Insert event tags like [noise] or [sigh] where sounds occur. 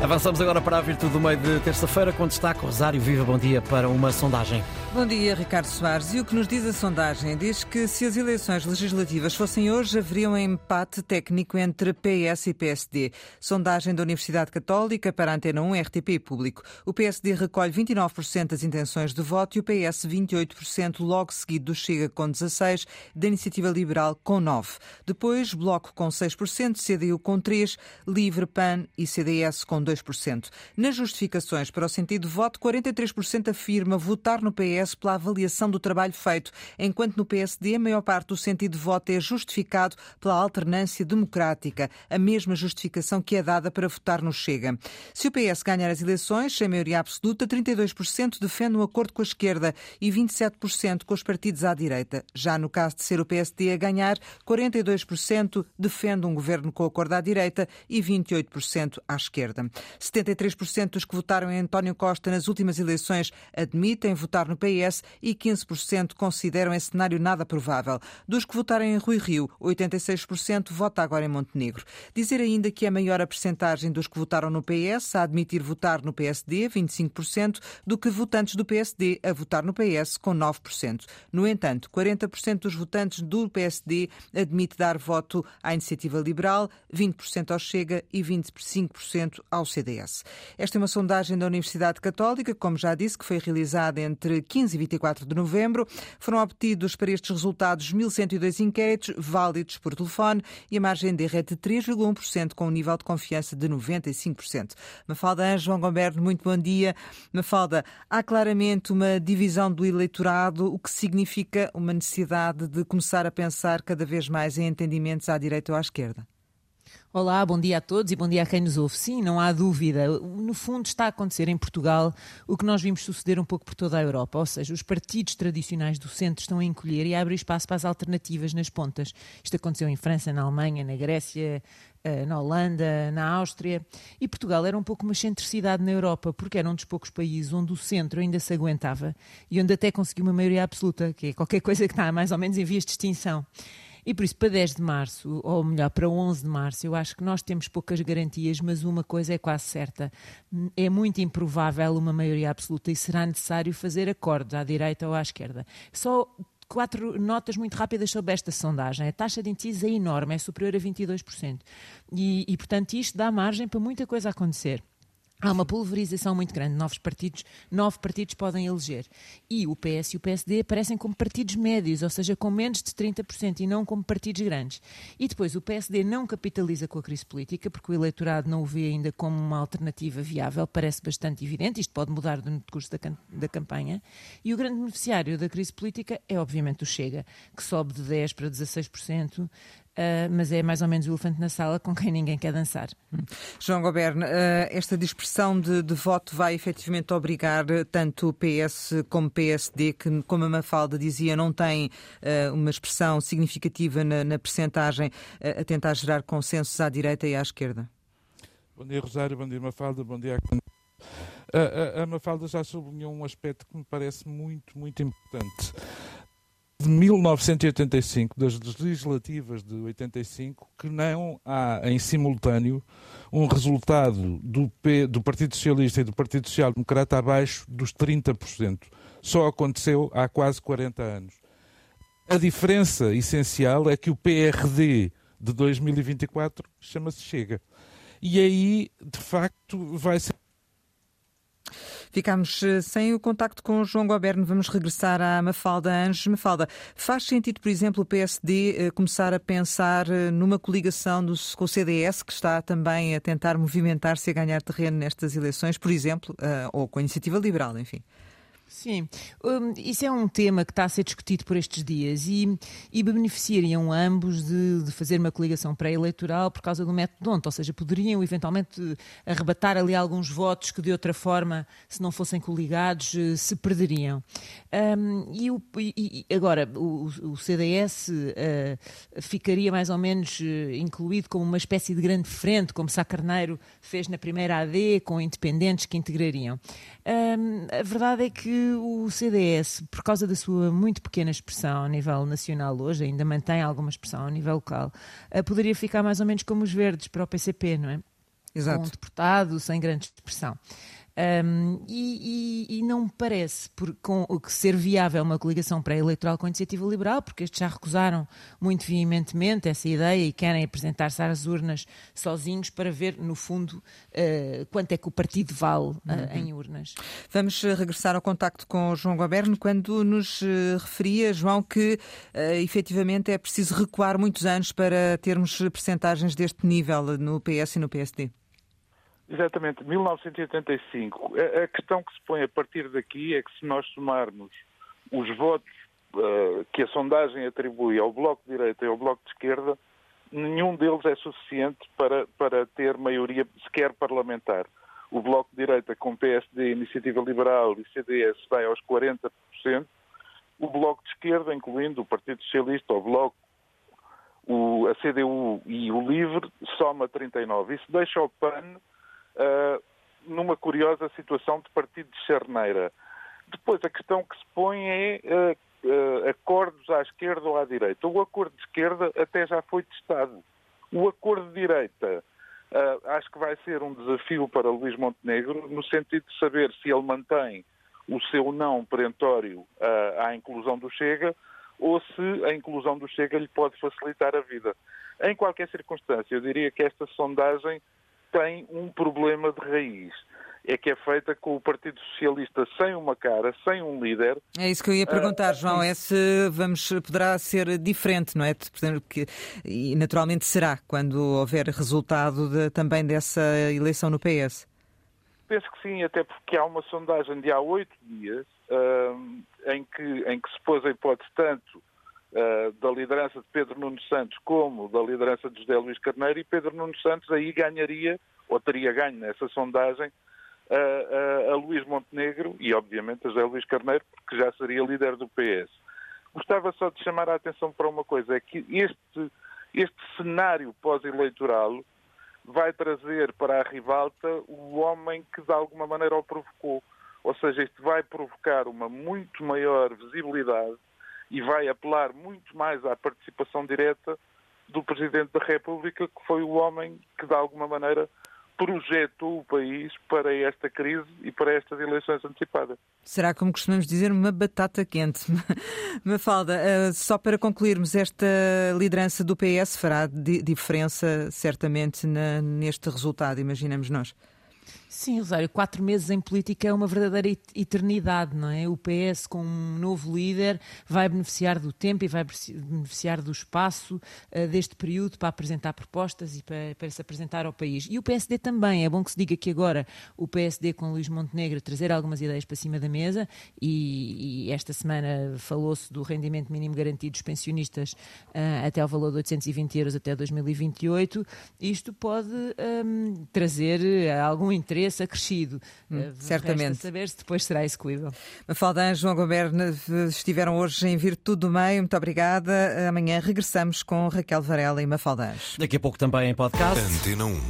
Avançamos agora para a virtude do meio de terça-feira, com Rosário Viva. Bom dia para uma sondagem. Bom dia, Ricardo Soares. E o que nos diz a sondagem? Diz que se as eleições legislativas fossem hoje, haveria um empate técnico entre PS e PSD. Sondagem da Universidade Católica para a Antena 1, RTP Público. O PSD recolhe 29% das intenções de voto e o PS 28%, logo seguido do Chega com 16%, da Iniciativa Liberal com 9%. Depois, Bloco com 6%, CDU com 3%, Livre, PAN e CDS com 2%. Nas justificações para o sentido de voto, 43% afirma votar no PS pela avaliação do trabalho feito, enquanto no PSD a maior parte do sentido de voto é justificado pela alternância democrática, a mesma justificação que é dada para votar no Chega. Se o PS ganhar as eleições, sem maioria absoluta, 32% defende um acordo com a esquerda e 27% com os partidos à direita. Já no caso de ser o PSD a ganhar, 42% defende um governo com acordo à direita e 28% à esquerda. 73% dos que votaram em António Costa nas últimas eleições admitem votar no PS e 15% consideram esse cenário nada provável. Dos que votaram em Rui Rio, 86% vota agora em Montenegro. Dizer ainda que é maior a percentagem dos que votaram no PS a admitir votar no PSD, 25%, do que votantes do PSD a votar no PS, com 9%. No entanto, 40% dos votantes do PSD admite dar voto à Iniciativa Liberal, 20% ao Chega e 25% ao CDS. Esta é uma sondagem da Universidade Católica, como já disse, que foi realizada entre 15 e 24 de novembro. Foram obtidos para estes resultados 1.102 inquéritos válidos por telefone e a margem de erro é de 3,1%, com um nível de confiança de 95%. Mafalda Anjo, João Goberno, muito bom dia. Mafalda, há claramente uma divisão do eleitorado, o que significa uma necessidade de começar a pensar cada vez mais em entendimentos à direita ou à esquerda. Olá, bom dia a todos e bom dia a quem nos ouve. Sim, não há dúvida. No fundo, está a acontecer em Portugal o que nós vimos suceder um pouco por toda a Europa, ou seja, os partidos tradicionais do centro estão a encolher e a abrir espaço para as alternativas nas pontas. Isto aconteceu em França, na Alemanha, na Grécia, eh, na Holanda, na Áustria. E Portugal era um pouco uma excentricidade na Europa, porque era um dos poucos países onde o centro ainda se aguentava e onde até conseguiu uma maioria absoluta, que é qualquer coisa que está mais ou menos em vias de extinção. E por isso, para 10 de março, ou melhor, para 11 de março, eu acho que nós temos poucas garantias, mas uma coisa é quase certa: é muito improvável uma maioria absoluta e será necessário fazer acordos à direita ou à esquerda. Só quatro notas muito rápidas sobre esta sondagem. A taxa de indecisos é enorme, é superior a 22%. E, e portanto, isto dá margem para muita coisa acontecer. Há uma pulverização muito grande. Novos partidos, nove partidos podem eleger. E o PS e o PSD aparecem como partidos médios, ou seja, com menos de 30% e não como partidos grandes. E depois o PSD não capitaliza com a crise política, porque o eleitorado não o vê ainda como uma alternativa viável, parece bastante evidente. Isto pode mudar no decurso da, da campanha. E o grande beneficiário da crise política é, obviamente, o Chega, que sobe de 10% para 16%, Uh, mas é mais ou menos o elefante na sala com quem ninguém quer dançar. João Goberno, uh, esta dispersão de, de, voto vai efetivamente obrigar tanto o PS como o PSD, que, como a Mafalda dizia, não tem uh, uma expressão significativa na, na percentagem, a tentar gerar consensos à direita e à esquerda? Bom dia, Rosário. Bom dia, Mafalda. Bom dia a... A, a, a Mafalda já sublinhou um aspecto que me parece muito, muito importante de 1985, das legislativas de 85, que não há em simultâneo um resultado do, P, do Partido Socialista e do Partido Social Democrata abaixo dos 30%. Só aconteceu há quase 40 anos. A diferença essencial é que o PRD de 2024 chama-se Chega. E aí, de facto, vai ser Ficámos eh, sem o contacto com João Goberno. Vamos regressar à Mafalda Anjos. Mafalda, faz sentido, por exemplo, o PSD eh, começar a pensar eh, numa coligação com o CDS, que está também a tentar movimentar-se a ganhar terreno nestas eleições, por exemplo, ou com a Iniciativa Liberal, enfim? Sim, um, isso é um tema que está a ser discutido por estes dias e, e beneficiariam ambos de, de, fazer uma coligação pré-eleitoral por causa do método ontem, ou seja, poderiam eventualmente arrebatar ali alguns votos que de outra forma, se não fossem coligados, eh, se perderiam. Um, e, o, e, agora, o, o CDS uh, ficaria mais ou menos uh, incluído como uma espécie de grande frente, como Sá Carneiro fez na primeira AD, com independentes que integrariam. Um, a verdade é que o CDS, por causa da sua muito pequena expressão a nível nacional hoje, ainda mantém alguma expressão a nível local, uh, poderia ficar mais ou menos como os verdes para o PCP, não é? Exato. com um deputado, sem grande expressão. Um, e, e, e, não me parece por, com, que ser viável uma coligação pré-eleitoral com a iniciativa liberal, porque estes já recusaram muito veementemente essa ideia e querem apresentar-se às urnas sozinhos para ver, no fundo, uh, quanto é que o partido vale uh, uhum. em urnas. Vamos regressar ao contacto com o João Goberno, quando nos referia, João, que uh, efetivamente é preciso recuar muitos anos para termos percentagens deste nível no PS e no PSD. Exatamente, 1985. A, a, questão que se põe a partir daqui é que se nós somarmos os votos uh, que a sondagem atribui ao Bloco de Direita e ao Bloco de Esquerda, nenhum deles é suficiente para, para ter maioria sequer parlamentar. O Bloco de Direita com PSD, Iniciativa Liberal e CDS vai aos 40%. O Bloco de Esquerda, incluindo o Partido Socialista, o Bloco, o, a CDU e o LIVRE, soma 39%. Isso deixa o PAN uh, numa curiosa situação de partido de charneira. Depois, a questão que se põe é uh, uh, acordos à esquerda ou à direita. O acordo de esquerda até já foi testado. O acordo de direita acho que vai ser um desafio para Luís Montenegro, no sentido de saber se ele mantém o seu não perentório à inclusão do Chega ou se a inclusão do Chega lhe pode facilitar a vida. Em qualquer circunstância, eu diria que esta sondagem tem um problema de raiz. É que é feita com o Partido Socialista sem uma cara, sem um líder. É isso que eu ia perguntar, uh, João. É se vamos, poderá ser diferente, não é? Que, e naturalmente será, quando houver resultado de, também dessa eleição no PS. Penso que sim, até porque há uma sondagem de há oito dias uh, em, que, em que se pôs a hipótese tanto uh, da liderança de Pedro Nuno Santos como da liderança de José Luís Carneiro e Pedro Nuno Santos aí ganharia, ou teria ganho nessa sondagem, uh, uh, a Luís Montenegro e obviamente a José Luís Carneiro, porque já seria líder do PS. Gostava só de chamar a atenção para uma coisa, é que este, este cenário pós-eleitoral vai trazer para a rivalta o homem que de alguma maneira o provocou. Ou seja, isto vai provocar uma muito maior visibilidade e vai apelar muito mais à participação direta do Presidente da República, que foi o homem que, de alguma maneira, projetou o país para esta crise e para estas eleições antecipadas. Será, como costumamos dizer, uma batata quente. [laughs] Mafalda, eh, só para concluirmos, esta liderança do PS fará diferença, certamente, neste resultado, imaginamos nós? Sim, Rosário, quatro meses em política é uma verdadeira eternidade, não é? O PS, com um novo líder, vai beneficiar do tempo e vai beneficiar do espaço uh, deste período para apresentar propostas e para, para, se apresentar ao país. E o PSD também. É bom que se diga que agora o PSD, com Luís Montenegro, trazer algumas ideias para cima da mesa e, e esta semana falou-se do rendimento mínimo garantido dos pensionistas uh, até ao valor de 820 euros até 2028. Isto pode um, ehm, trazer uh, algum interesse interesse acrescido. Hum, uh, certamente. saber se depois será execuível. Mafalda João Goberno estiveram hoje em Virtude do Meio. Muito obrigada. Amanhã regressamos com Raquel Varela e Mafalda Daqui a pouco também em podcast. Antena 1.